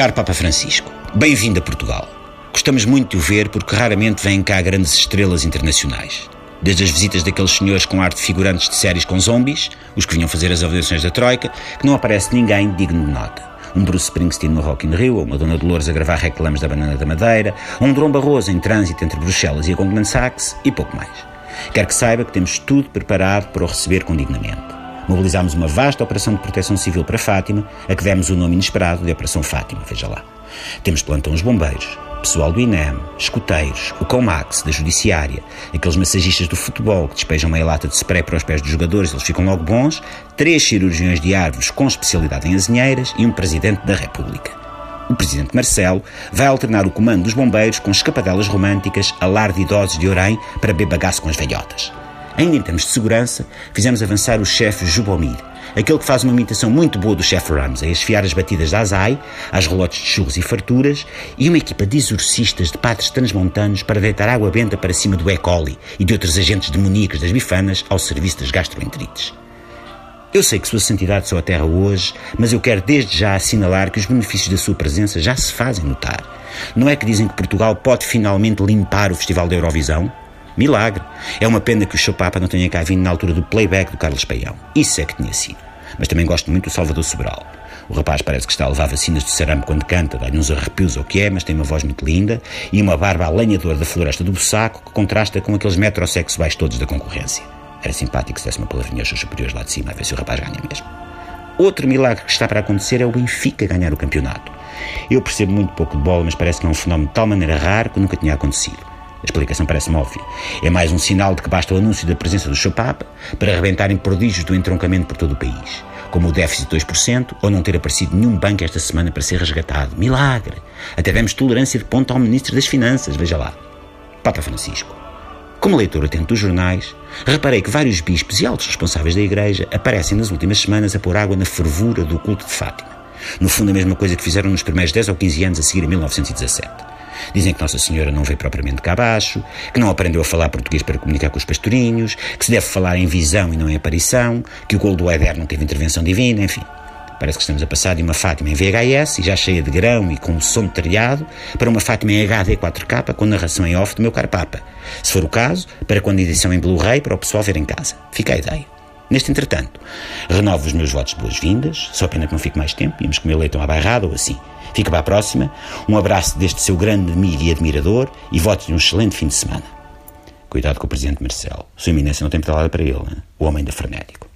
Caro Papa Francisco, bem-vindo a Portugal. Gostamos muito de o ver porque raramente vêm cá grandes estrelas internacionais. Desde as visitas daqueles senhores com arte de figurantes de séries com zombies, os que vinham fazer as avaliações da Troika, que não aparece ninguém digno de nota. Um Bruce Springsteen no Rock in Rio, ou uma Dona Dolores a gravar reclames da Banana da Madeira, ou um Dom Barroso em trânsito entre Bruxelas e a Goldman Sachs, e pouco mais. Quer que saiba que temos tudo preparado para o receber com dignamente. Mobilizámos uma vasta operação de proteção civil para Fátima, a que demos o nome inesperado de Operação Fátima, veja lá. Temos plantão os bombeiros, pessoal do INEM, escuteiros, o Comax, da Judiciária, aqueles massagistas do futebol que despejam meia lata de spray para os pés dos jogadores, eles ficam logo bons, três cirurgiões de árvores com especialidade em azinheiras e um Presidente da República. O Presidente Marcelo vai alternar o comando dos bombeiros com escapadelas românticas a lar de idosos de Orém para beber bagaço com as velhotas. Ainda em termos de segurança, fizemos avançar o chefe Jubomir, aquele que faz uma imitação muito boa do chefe Rams, a esfiar as batidas da Azai, às relotes de churros e farturas, e uma equipa de exorcistas de padres transmontanos para deitar água benta para cima do E. coli e de outros agentes demoníacos das bifanas ao serviço das gastroenterites. Eu sei que Sua Santidade só a terra hoje, mas eu quero desde já assinalar que os benefícios da sua presença já se fazem notar. Não é que dizem que Portugal pode finalmente limpar o Festival da Eurovisão? Milagre. É uma pena que o seu Papa não tenha cá vindo na altura do playback do Carlos Paião. Isso é que tinha sido. Mas também gosto muito do Salvador Sobral. O rapaz parece que está a levar vacinas de sarampo quando canta, dá-lhe uns arrepios ou o que é, mas tem uma voz muito linda e uma barba alenhadora da floresta do Bussaco que contrasta com aqueles metrosexuais todos da concorrência. Era simpático se desse uma palavrinha aos seus superiores lá de cima a ver se o rapaz ganha mesmo. Outro milagre que está para acontecer é o Benfica ganhar o campeonato. Eu percebo muito pouco de bola, mas parece que é um fenómeno de tal maneira raro que nunca tinha acontecido. A explicação parece-me óbvia. É mais um sinal de que basta o anúncio da presença do seu Papa para arrebentarem prodígios do entroncamento por todo o país. Como o déficit de 2% ou não ter aparecido nenhum banco esta semana para ser resgatado. Milagre! Até demos tolerância de ponta ao Ministro das Finanças, veja lá. Papa Francisco. Como leitor atento dos jornais, reparei que vários bispos e altos responsáveis da Igreja aparecem nas últimas semanas a pôr água na fervura do culto de Fátima. No fundo, a mesma coisa que fizeram nos primeiros 10 ou 15 anos a seguir a 1917. Dizem que Nossa Senhora não veio propriamente cá abaixo, que não aprendeu a falar português para comunicar com os pastorinhos, que se deve falar em visão e não em aparição, que o gol do Éder não teve intervenção divina, enfim. Parece que estamos a passar de uma Fátima em VHS e já cheia de grão e com som de telhado para uma Fátima em HD 4K com narração em off do meu caro Papa. Se for o caso, para quando edição em Blu-ray para o pessoal ver em casa. Fica a ideia. Neste entretanto, renovo os meus votos de boas-vindas, só pena que não fique mais tempo, íamos comer leitão à bairrada ou assim. Fica para a próxima, um abraço deste seu grande amigo e admirador e votos de um excelente fim de semana. Cuidado com o Presidente Marcelo, Sua Eminência não tem pedalada para ele, né? o homem da frenético.